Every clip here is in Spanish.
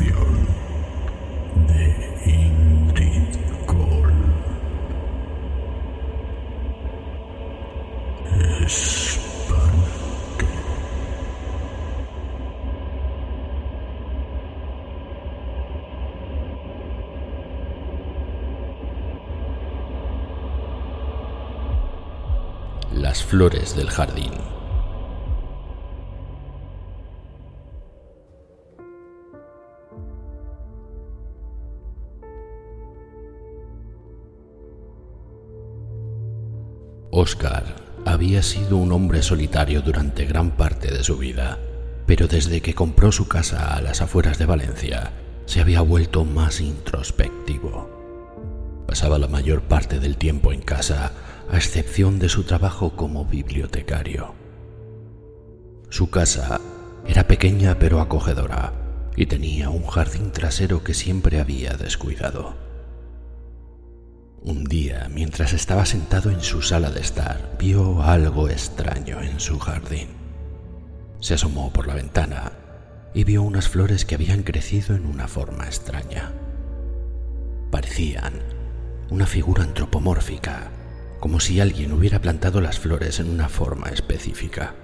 y locución de Ingrid Cole. Espanto. Las flores del jardín. Oscar había sido un hombre solitario durante gran parte de su vida, pero desde que compró su casa a las afueras de Valencia, se había vuelto más introspectivo. Pasaba la mayor parte del tiempo en casa, a excepción de su trabajo como bibliotecario. Su casa era pequeña pero acogedora y tenía un jardín trasero que siempre había descuidado. Un día, mientras estaba sentado en su sala de estar, vio algo extraño en su jardín. Se asomó por la ventana y vio unas flores que habían crecido en una forma extraña. Parecían una figura antropomórfica, como si alguien hubiera plantado las flores en una forma específica,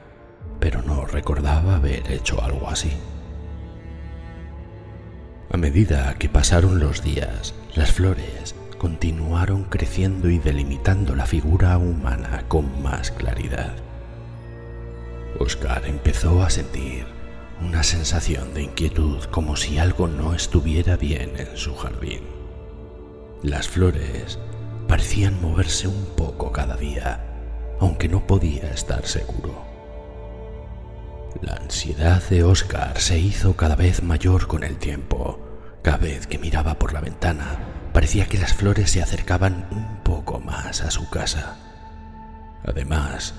pero no recordaba haber hecho algo así. A medida que pasaron los días, las flores continuaron creciendo y delimitando la figura humana con más claridad. Oscar empezó a sentir una sensación de inquietud como si algo no estuviera bien en su jardín. Las flores parecían moverse un poco cada día, aunque no podía estar seguro. La ansiedad de Oscar se hizo cada vez mayor con el tiempo. Cada vez que miraba por la ventana, parecía que las flores se acercaban un poco más a su casa. Además,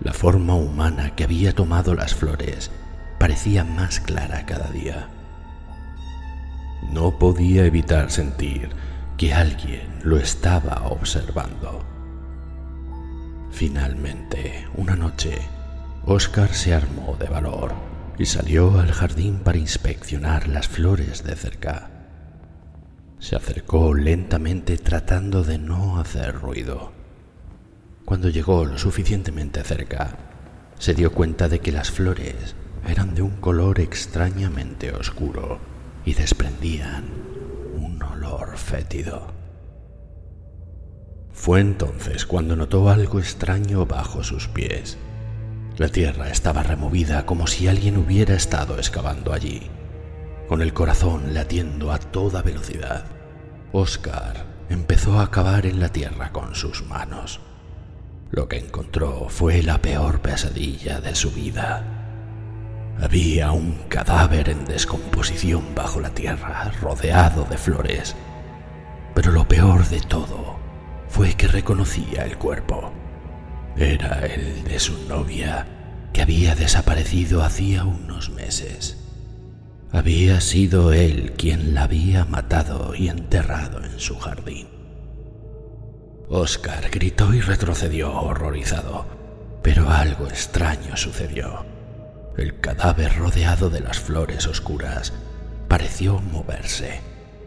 la forma humana que había tomado las flores parecía más clara cada día. No podía evitar sentir que alguien lo estaba observando. Finalmente, una noche, Oscar se armó de valor y salió al jardín para inspeccionar las flores de cerca. Se acercó lentamente tratando de no hacer ruido. Cuando llegó lo suficientemente cerca, se dio cuenta de que las flores eran de un color extrañamente oscuro y desprendían un olor fétido. Fue entonces cuando notó algo extraño bajo sus pies. La tierra estaba removida como si alguien hubiera estado excavando allí. Con el corazón latiendo a toda velocidad, Oscar empezó a cavar en la tierra con sus manos. Lo que encontró fue la peor pesadilla de su vida. Había un cadáver en descomposición bajo la tierra, rodeado de flores. Pero lo peor de todo fue que reconocía el cuerpo. Era el de su novia, que había desaparecido hacía unos meses. Había sido él quien la había matado y enterrado en su jardín. Oscar gritó y retrocedió horrorizado, pero algo extraño sucedió. El cadáver rodeado de las flores oscuras pareció moverse,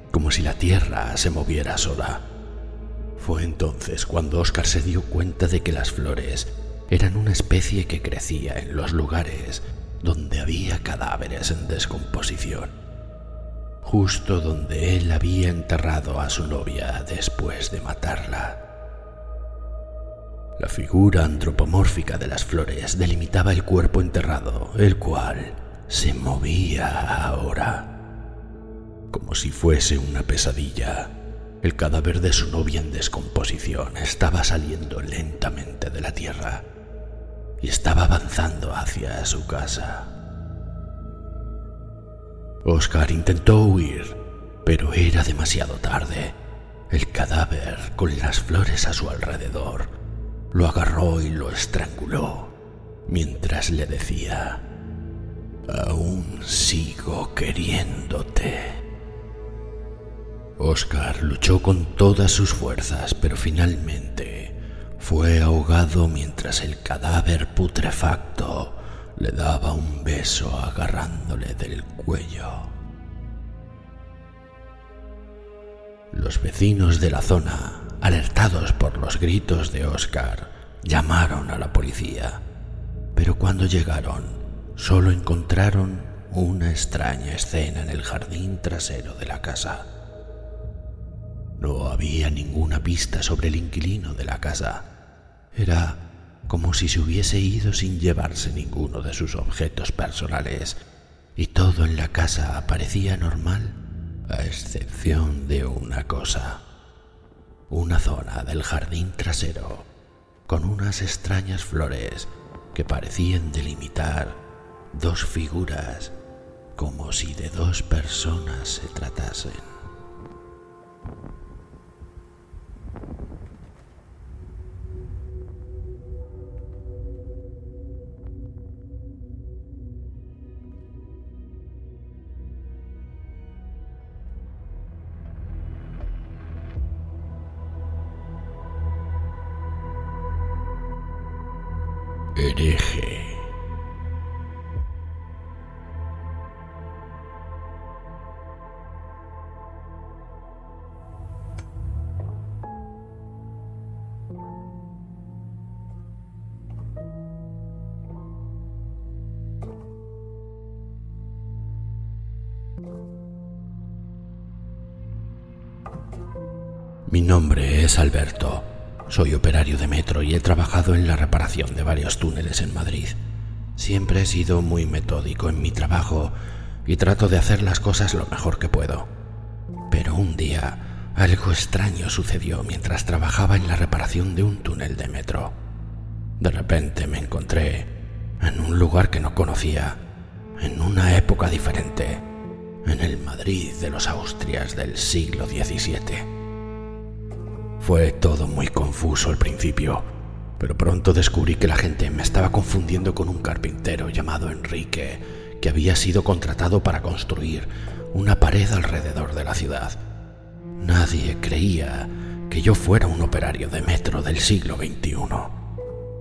como si la tierra se moviera sola. Fue entonces cuando Oscar se dio cuenta de que las flores eran una especie que crecía en los lugares donde había cadáveres en descomposición, justo donde él había enterrado a su novia después de matarla. La figura antropomórfica de las flores delimitaba el cuerpo enterrado, el cual se movía ahora, como si fuese una pesadilla. El cadáver de su novia en descomposición estaba saliendo lentamente de la tierra y estaba avanzando hacia su casa. Oscar intentó huir, pero era demasiado tarde. El cadáver, con las flores a su alrededor, lo agarró y lo estranguló, mientras le decía, Aún sigo queriéndote. Oscar luchó con todas sus fuerzas, pero finalmente fue ahogado mientras el cadáver putrefacto le daba un beso agarrándole del cuello. Los vecinos de la zona, alertados por los gritos de Oscar, llamaron a la policía, pero cuando llegaron solo encontraron una extraña escena en el jardín trasero de la casa. No había ninguna pista sobre el inquilino de la casa. Era como si se hubiese ido sin llevarse ninguno de sus objetos personales, y todo en la casa parecía normal a excepción de una cosa, una zona del jardín trasero con unas extrañas flores que parecían delimitar dos figuras como si de dos personas se tratasen. Mi nombre es Alberto. Soy operario de metro y he trabajado en la reparación de varios túneles en Madrid. Siempre he sido muy metódico en mi trabajo y trato de hacer las cosas lo mejor que puedo. Pero un día algo extraño sucedió mientras trabajaba en la reparación de un túnel de metro. De repente me encontré en un lugar que no conocía, en una época diferente, en el Madrid de los Austrias del siglo XVII. Fue todo muy confuso al principio, pero pronto descubrí que la gente me estaba confundiendo con un carpintero llamado Enrique, que había sido contratado para construir una pared alrededor de la ciudad. Nadie creía que yo fuera un operario de metro del siglo XXI.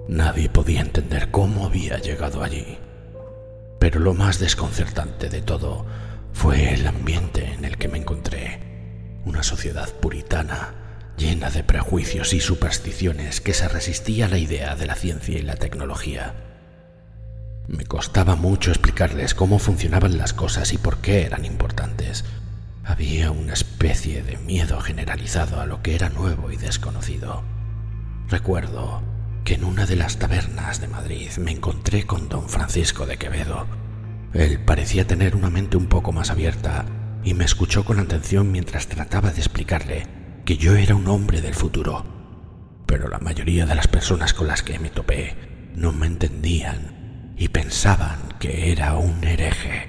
Nadie podía entender cómo había llegado allí. Pero lo más desconcertante de todo fue el ambiente en el que me encontré. Una sociedad puritana llena de prejuicios y supersticiones que se resistía a la idea de la ciencia y la tecnología. Me costaba mucho explicarles cómo funcionaban las cosas y por qué eran importantes. Había una especie de miedo generalizado a lo que era nuevo y desconocido. Recuerdo que en una de las tabernas de Madrid me encontré con don Francisco de Quevedo. Él parecía tener una mente un poco más abierta y me escuchó con atención mientras trataba de explicarle que yo era un hombre del futuro, pero la mayoría de las personas con las que me topé no me entendían y pensaban que era un hereje.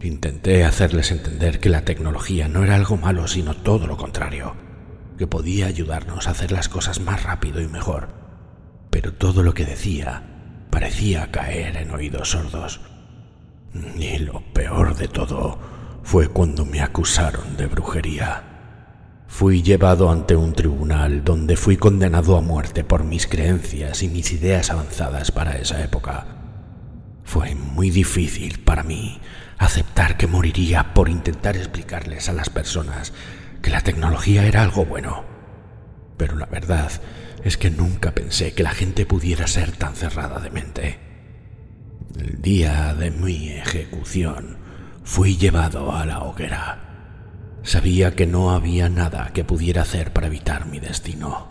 Intenté hacerles entender que la tecnología no era algo malo, sino todo lo contrario, que podía ayudarnos a hacer las cosas más rápido y mejor, pero todo lo que decía parecía caer en oídos sordos. Y lo peor de todo fue cuando me acusaron de brujería. Fui llevado ante un tribunal donde fui condenado a muerte por mis creencias y mis ideas avanzadas para esa época. Fue muy difícil para mí aceptar que moriría por intentar explicarles a las personas que la tecnología era algo bueno. Pero la verdad es que nunca pensé que la gente pudiera ser tan cerrada de mente. El día de mi ejecución fui llevado a la hoguera. Sabía que no había nada que pudiera hacer para evitar mi destino.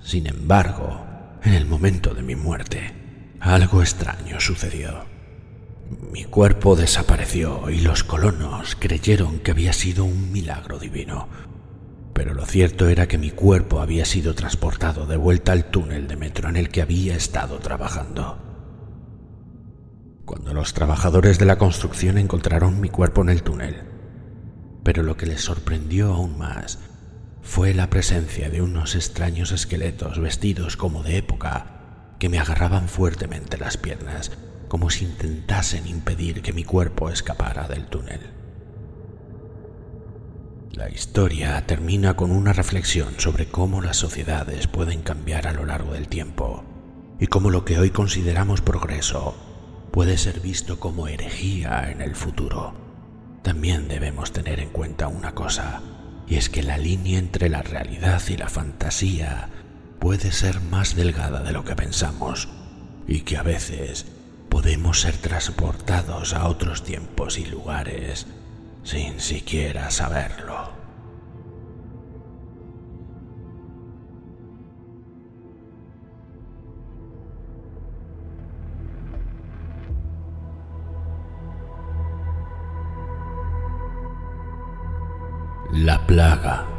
Sin embargo, en el momento de mi muerte, algo extraño sucedió. Mi cuerpo desapareció y los colonos creyeron que había sido un milagro divino. Pero lo cierto era que mi cuerpo había sido transportado de vuelta al túnel de metro en el que había estado trabajando. Cuando los trabajadores de la construcción encontraron mi cuerpo en el túnel, pero lo que les sorprendió aún más fue la presencia de unos extraños esqueletos vestidos como de época que me agarraban fuertemente las piernas como si intentasen impedir que mi cuerpo escapara del túnel. La historia termina con una reflexión sobre cómo las sociedades pueden cambiar a lo largo del tiempo y cómo lo que hoy consideramos progreso puede ser visto como herejía en el futuro. También debemos tener en cuenta una cosa, y es que la línea entre la realidad y la fantasía puede ser más delgada de lo que pensamos, y que a veces podemos ser transportados a otros tiempos y lugares sin siquiera saberlo. La plaga.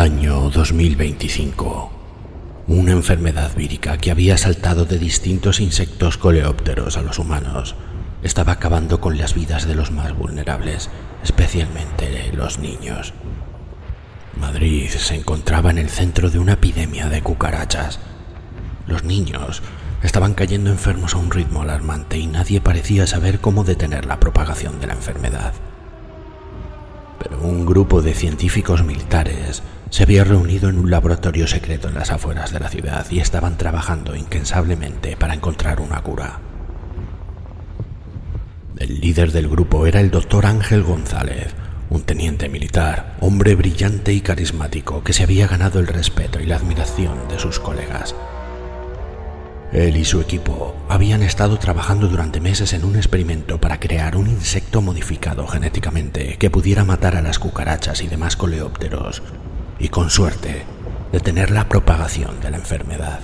Año 2025. Una enfermedad vírica que había saltado de distintos insectos coleópteros a los humanos estaba acabando con las vidas de los más vulnerables, especialmente los niños. Madrid se encontraba en el centro de una epidemia de cucarachas. Los niños estaban cayendo enfermos a un ritmo alarmante y nadie parecía saber cómo detener la propagación de la enfermedad. Pero un grupo de científicos militares se había reunido en un laboratorio secreto en las afueras de la ciudad y estaban trabajando incansablemente para encontrar una cura. El líder del grupo era el doctor Ángel González, un teniente militar, hombre brillante y carismático que se había ganado el respeto y la admiración de sus colegas. Él y su equipo habían estado trabajando durante meses en un experimento para crear un insecto modificado genéticamente que pudiera matar a las cucarachas y demás coleópteros y con suerte detener la propagación de la enfermedad.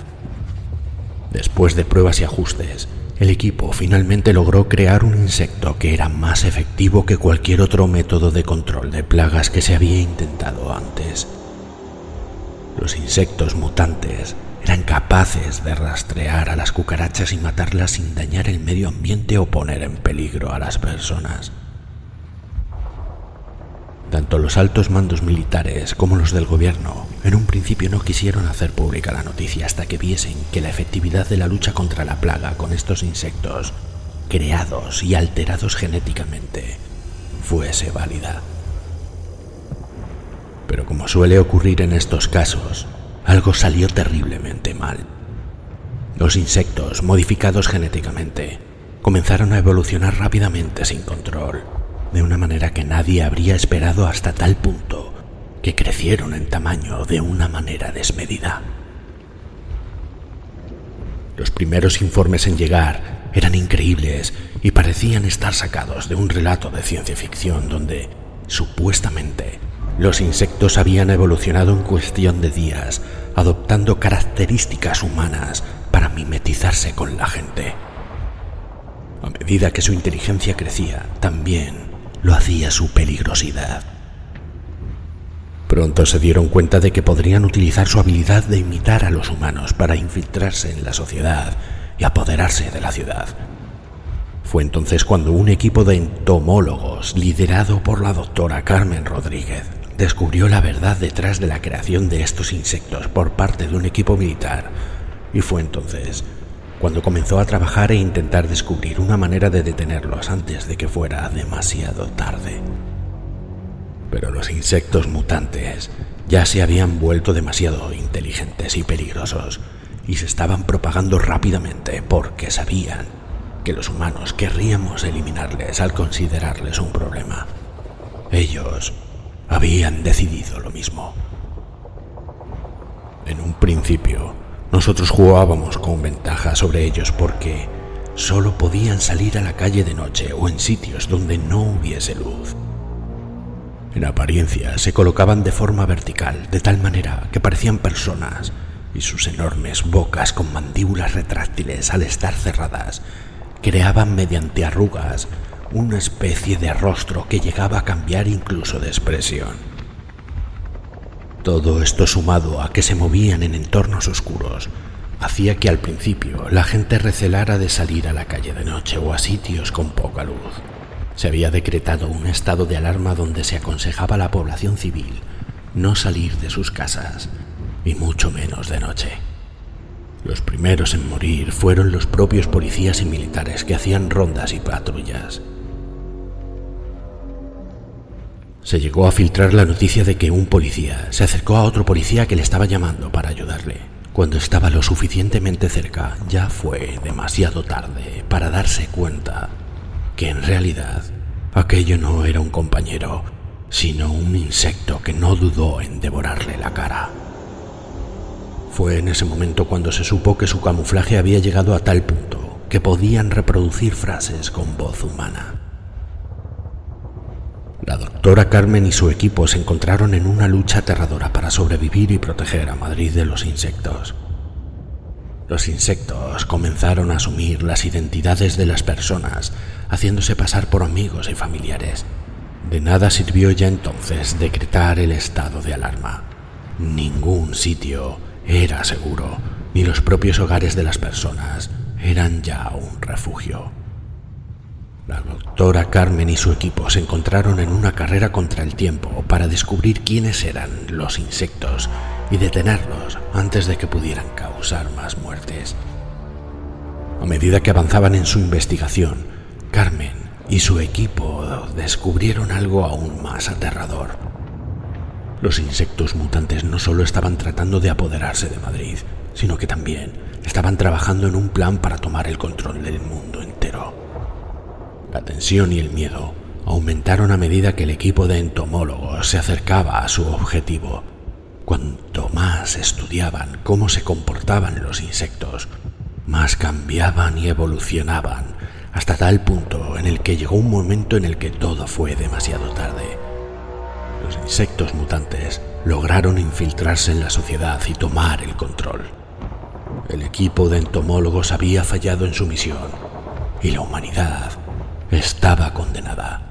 Después de pruebas y ajustes, el equipo finalmente logró crear un insecto que era más efectivo que cualquier otro método de control de plagas que se había intentado antes. Los insectos mutantes eran capaces de rastrear a las cucarachas y matarlas sin dañar el medio ambiente o poner en peligro a las personas. Tanto los altos mandos militares como los del gobierno en un principio no quisieron hacer pública la noticia hasta que viesen que la efectividad de la lucha contra la plaga con estos insectos, creados y alterados genéticamente, fuese válida. Pero como suele ocurrir en estos casos, algo salió terriblemente mal. Los insectos, modificados genéticamente, comenzaron a evolucionar rápidamente sin control de una manera que nadie habría esperado hasta tal punto que crecieron en tamaño de una manera desmedida. Los primeros informes en llegar eran increíbles y parecían estar sacados de un relato de ciencia ficción donde, supuestamente, los insectos habían evolucionado en cuestión de días, adoptando características humanas para mimetizarse con la gente. A medida que su inteligencia crecía, también lo hacía su peligrosidad. Pronto se dieron cuenta de que podrían utilizar su habilidad de imitar a los humanos para infiltrarse en la sociedad y apoderarse de la ciudad. Fue entonces cuando un equipo de entomólogos, liderado por la doctora Carmen Rodríguez, descubrió la verdad detrás de la creación de estos insectos por parte de un equipo militar. Y fue entonces cuando comenzó a trabajar e intentar descubrir una manera de detenerlos antes de que fuera demasiado tarde. Pero los insectos mutantes ya se habían vuelto demasiado inteligentes y peligrosos y se estaban propagando rápidamente porque sabían que los humanos querríamos eliminarles al considerarles un problema. Ellos habían decidido lo mismo. En un principio, nosotros jugábamos con ventaja sobre ellos porque solo podían salir a la calle de noche o en sitios donde no hubiese luz. En apariencia se colocaban de forma vertical, de tal manera que parecían personas, y sus enormes bocas con mandíbulas retráctiles al estar cerradas creaban mediante arrugas una especie de rostro que llegaba a cambiar incluso de expresión. Todo esto sumado a que se movían en entornos oscuros, hacía que al principio la gente recelara de salir a la calle de noche o a sitios con poca luz. Se había decretado un estado de alarma donde se aconsejaba a la población civil no salir de sus casas, y mucho menos de noche. Los primeros en morir fueron los propios policías y militares que hacían rondas y patrullas. Se llegó a filtrar la noticia de que un policía se acercó a otro policía que le estaba llamando para ayudarle. Cuando estaba lo suficientemente cerca, ya fue demasiado tarde para darse cuenta que en realidad aquello no era un compañero, sino un insecto que no dudó en devorarle la cara. Fue en ese momento cuando se supo que su camuflaje había llegado a tal punto que podían reproducir frases con voz humana. La doctora Carmen y su equipo se encontraron en una lucha aterradora para sobrevivir y proteger a Madrid de los insectos. Los insectos comenzaron a asumir las identidades de las personas, haciéndose pasar por amigos y familiares. De nada sirvió ya entonces decretar el estado de alarma. Ningún sitio era seguro, ni los propios hogares de las personas eran ya un refugio. La doctora Carmen y su equipo se encontraron en una carrera contra el tiempo para descubrir quiénes eran los insectos y detenerlos antes de que pudieran causar más muertes. A medida que avanzaban en su investigación, Carmen y su equipo descubrieron algo aún más aterrador. Los insectos mutantes no solo estaban tratando de apoderarse de Madrid, sino que también estaban trabajando en un plan para tomar el control del mundo entero. La tensión y el miedo aumentaron a medida que el equipo de entomólogos se acercaba a su objetivo. Cuanto más estudiaban cómo se comportaban los insectos, más cambiaban y evolucionaban, hasta tal punto en el que llegó un momento en el que todo fue demasiado tarde los insectos mutantes lograron infiltrarse en la sociedad y tomar el control. El equipo de entomólogos había fallado en su misión y la humanidad estaba condenada.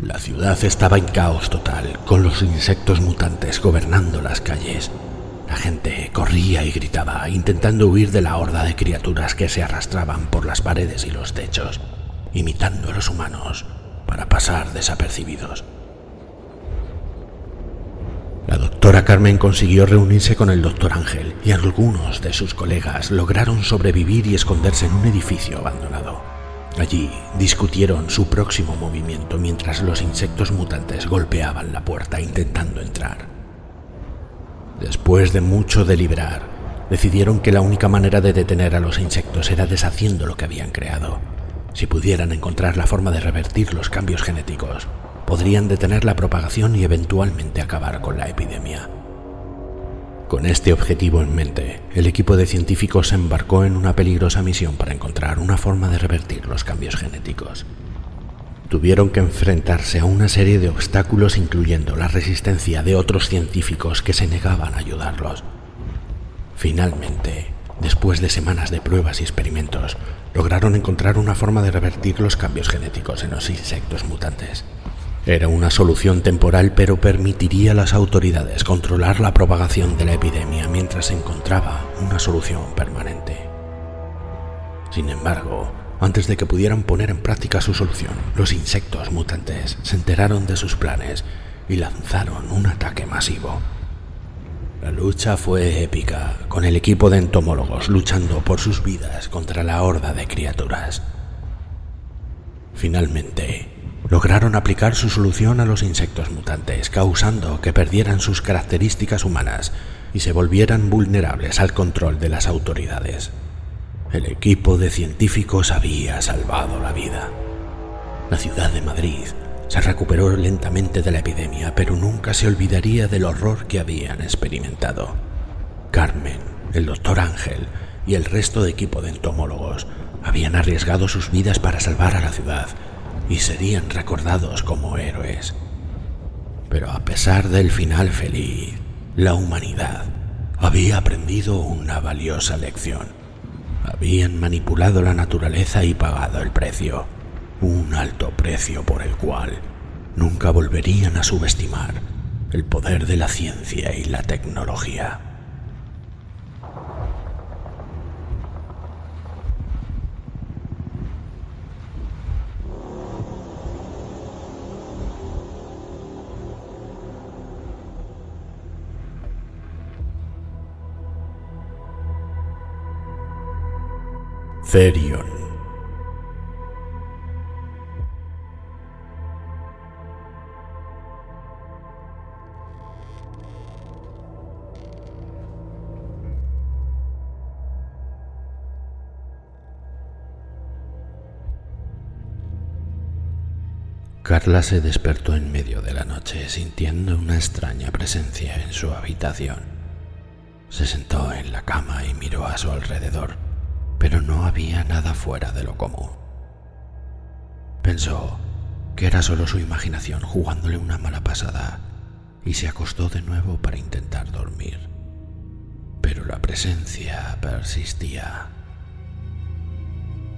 La ciudad estaba en caos total, con los insectos mutantes gobernando las calles. La gente corría y gritaba, intentando huir de la horda de criaturas que se arrastraban por las paredes y los techos, imitando a los humanos para pasar desapercibidos. La doctora Carmen consiguió reunirse con el doctor Ángel y algunos de sus colegas lograron sobrevivir y esconderse en un edificio abandonado. Allí discutieron su próximo movimiento mientras los insectos mutantes golpeaban la puerta intentando entrar. Después de mucho deliberar, decidieron que la única manera de detener a los insectos era deshaciendo lo que habían creado. Si pudieran encontrar la forma de revertir los cambios genéticos, podrían detener la propagación y eventualmente acabar con la epidemia. Con este objetivo en mente, el equipo de científicos se embarcó en una peligrosa misión para encontrar una forma de revertir los cambios genéticos. Tuvieron que enfrentarse a una serie de obstáculos incluyendo la resistencia de otros científicos que se negaban a ayudarlos. Finalmente, después de semanas de pruebas y experimentos, lograron encontrar una forma de revertir los cambios genéticos en los insectos mutantes. Era una solución temporal, pero permitiría a las autoridades controlar la propagación de la epidemia mientras se encontraba una solución permanente. Sin embargo, antes de que pudieran poner en práctica su solución, los insectos mutantes se enteraron de sus planes y lanzaron un ataque masivo. La lucha fue épica, con el equipo de entomólogos luchando por sus vidas contra la horda de criaturas. Finalmente, lograron aplicar su solución a los insectos mutantes, causando que perdieran sus características humanas y se volvieran vulnerables al control de las autoridades. El equipo de científicos había salvado la vida. La ciudad de Madrid se recuperó lentamente de la epidemia, pero nunca se olvidaría del horror que habían experimentado. Carmen, el doctor Ángel y el resto de equipo de entomólogos habían arriesgado sus vidas para salvar a la ciudad y serían recordados como héroes. Pero a pesar del final feliz, la humanidad había aprendido una valiosa lección. Habían manipulado la naturaleza y pagado el precio, un alto precio por el cual nunca volverían a subestimar el poder de la ciencia y la tecnología. Carla se despertó en medio de la noche sintiendo una extraña presencia en su habitación. Se sentó en la cama y miró a su alrededor pero no había nada fuera de lo común. Pensó que era solo su imaginación jugándole una mala pasada y se acostó de nuevo para intentar dormir. Pero la presencia persistía.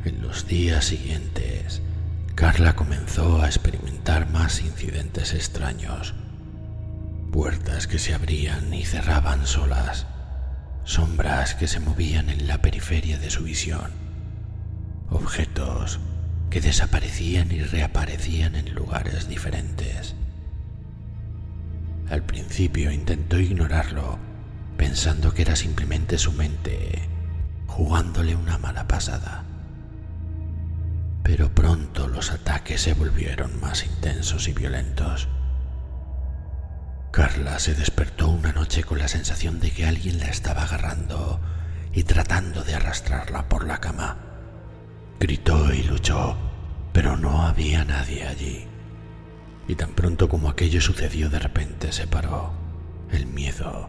En los días siguientes, Carla comenzó a experimentar más incidentes extraños. Puertas que se abrían y cerraban solas sombras que se movían en la periferia de su visión, objetos que desaparecían y reaparecían en lugares diferentes. Al principio intentó ignorarlo, pensando que era simplemente su mente jugándole una mala pasada. Pero pronto los ataques se volvieron más intensos y violentos. Carla se despertó una noche con la sensación de que alguien la estaba agarrando y tratando de arrastrarla por la cama. Gritó y luchó, pero no había nadie allí. Y tan pronto como aquello sucedió de repente se paró. El miedo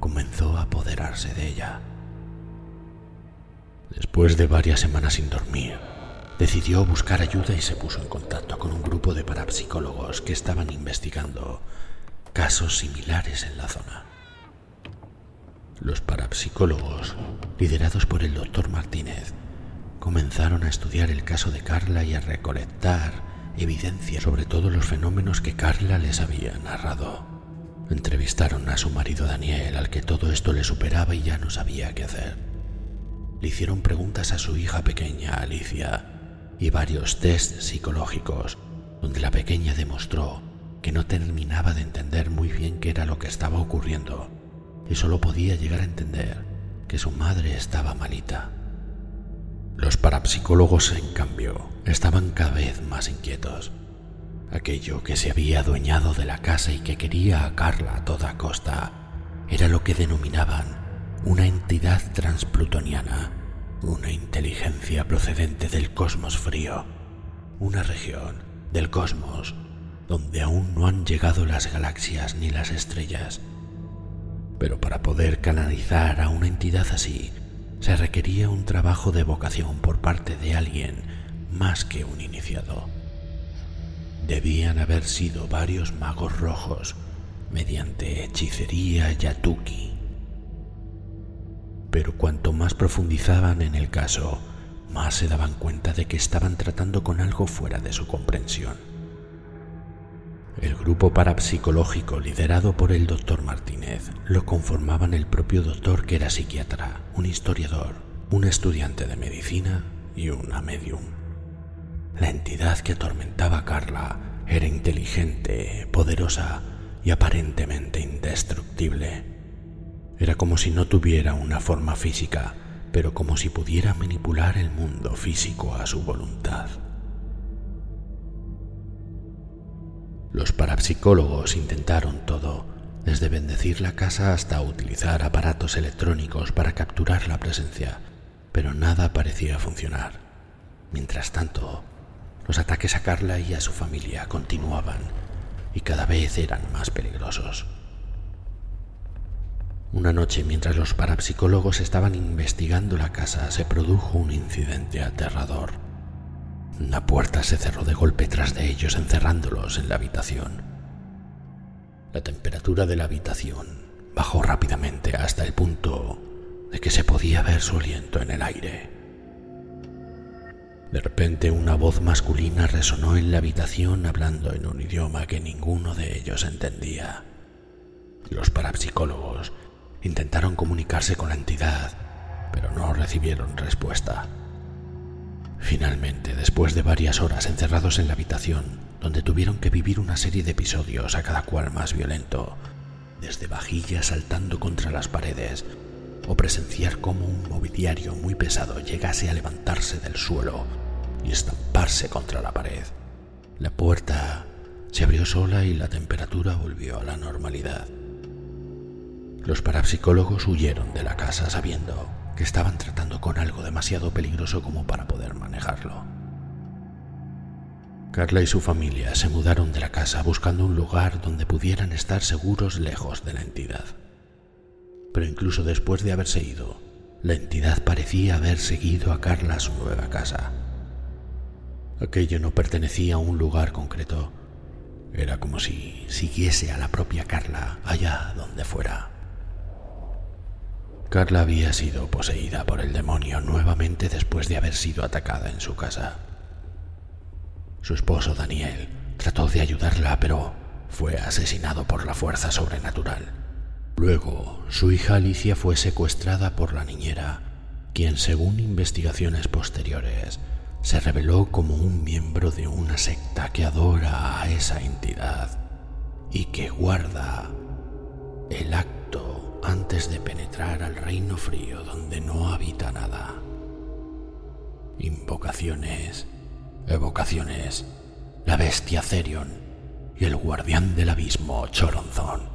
comenzó a apoderarse de ella. Después de varias semanas sin dormir, decidió buscar ayuda y se puso en contacto con un grupo de parapsicólogos que estaban investigando casos similares en la zona. Los parapsicólogos, liderados por el doctor Martínez, comenzaron a estudiar el caso de Carla y a recolectar evidencia sobre todos los fenómenos que Carla les había narrado. Entrevistaron a su marido Daniel, al que todo esto le superaba y ya no sabía qué hacer. Le hicieron preguntas a su hija pequeña, Alicia, y varios tests psicológicos, donde la pequeña demostró que no terminaba de entender muy bien qué era lo que estaba ocurriendo y solo podía llegar a entender que su madre estaba malita. Los parapsicólogos, en cambio, estaban cada vez más inquietos. Aquello que se había adueñado de la casa y que quería a Carla a toda costa era lo que denominaban una entidad transplutoniana, una inteligencia procedente del cosmos frío, una región del cosmos donde aún no han llegado las galaxias ni las estrellas. Pero para poder canalizar a una entidad así, se requería un trabajo de vocación por parte de alguien más que un iniciado. Debían haber sido varios magos rojos mediante hechicería yatuki. Pero cuanto más profundizaban en el caso, más se daban cuenta de que estaban tratando con algo fuera de su comprensión. El grupo parapsicológico liderado por el doctor Martínez lo conformaban el propio doctor que era psiquiatra, un historiador, un estudiante de medicina y una medium. La entidad que atormentaba a Carla era inteligente, poderosa y aparentemente indestructible. Era como si no tuviera una forma física, pero como si pudiera manipular el mundo físico a su voluntad. Los parapsicólogos intentaron todo, desde bendecir la casa hasta utilizar aparatos electrónicos para capturar la presencia, pero nada parecía funcionar. Mientras tanto, los ataques a Carla y a su familia continuaban y cada vez eran más peligrosos. Una noche, mientras los parapsicólogos estaban investigando la casa, se produjo un incidente aterrador. Una puerta se cerró de golpe tras de ellos, encerrándolos en la habitación. La temperatura de la habitación bajó rápidamente hasta el punto de que se podía ver su aliento en el aire. De repente una voz masculina resonó en la habitación hablando en un idioma que ninguno de ellos entendía. Los parapsicólogos Intentaron comunicarse con la entidad, pero no recibieron respuesta. Finalmente, después de varias horas encerrados en la habitación, donde tuvieron que vivir una serie de episodios a cada cual más violento, desde vajillas saltando contra las paredes, o presenciar cómo un mobiliario muy pesado llegase a levantarse del suelo y estamparse contra la pared. La puerta se abrió sola y la temperatura volvió a la normalidad. Los parapsicólogos huyeron de la casa sabiendo que estaban tratando con algo demasiado peligroso como para poder manejarlo. Carla y su familia se mudaron de la casa buscando un lugar donde pudieran estar seguros lejos de la entidad. Pero incluso después de haberse ido, la entidad parecía haber seguido a Carla a su nueva casa. Aquello no pertenecía a un lugar concreto. Era como si siguiese a la propia Carla allá donde fuera. Carla había sido poseída por el demonio nuevamente después de haber sido atacada en su casa. Su esposo Daniel trató de ayudarla, pero fue asesinado por la fuerza sobrenatural. Luego, su hija Alicia fue secuestrada por la niñera, quien, según investigaciones posteriores, se reveló como un miembro de una secta que adora a esa entidad y que guarda el acto antes de penetrar al reino frío donde no habita nada. Invocaciones, evocaciones, la bestia Cerion y el guardián del abismo Choronzón.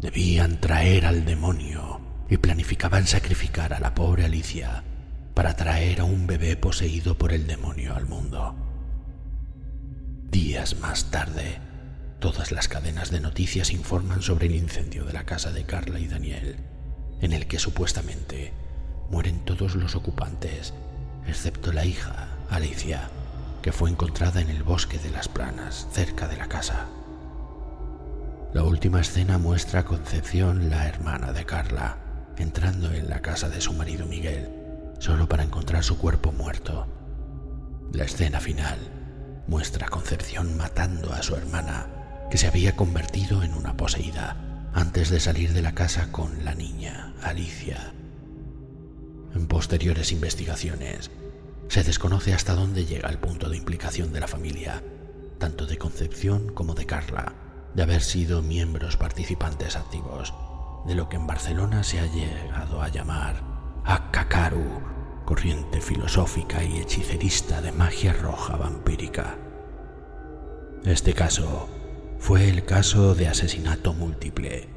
Debían traer al demonio y planificaban sacrificar a la pobre Alicia para traer a un bebé poseído por el demonio al mundo. Días más tarde, Todas las cadenas de noticias informan sobre el incendio de la casa de Carla y Daniel, en el que supuestamente mueren todos los ocupantes, excepto la hija, Alicia, que fue encontrada en el bosque de las planas, cerca de la casa. La última escena muestra a Concepción, la hermana de Carla, entrando en la casa de su marido Miguel, solo para encontrar su cuerpo muerto. La escena final muestra a Concepción matando a su hermana que se había convertido en una poseída antes de salir de la casa con la niña, Alicia. En posteriores investigaciones, se desconoce hasta dónde llega el punto de implicación de la familia, tanto de Concepción como de Carla, de haber sido miembros participantes activos de lo que en Barcelona se ha llegado a llamar Akakaru, corriente filosófica y hechicerista de magia roja vampírica. Este caso fue el caso de asesinato múltiple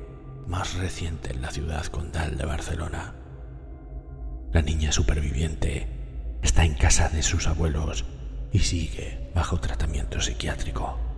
más reciente en la ciudad condal de Barcelona. La niña superviviente está en casa de sus abuelos y sigue bajo tratamiento psiquiátrico.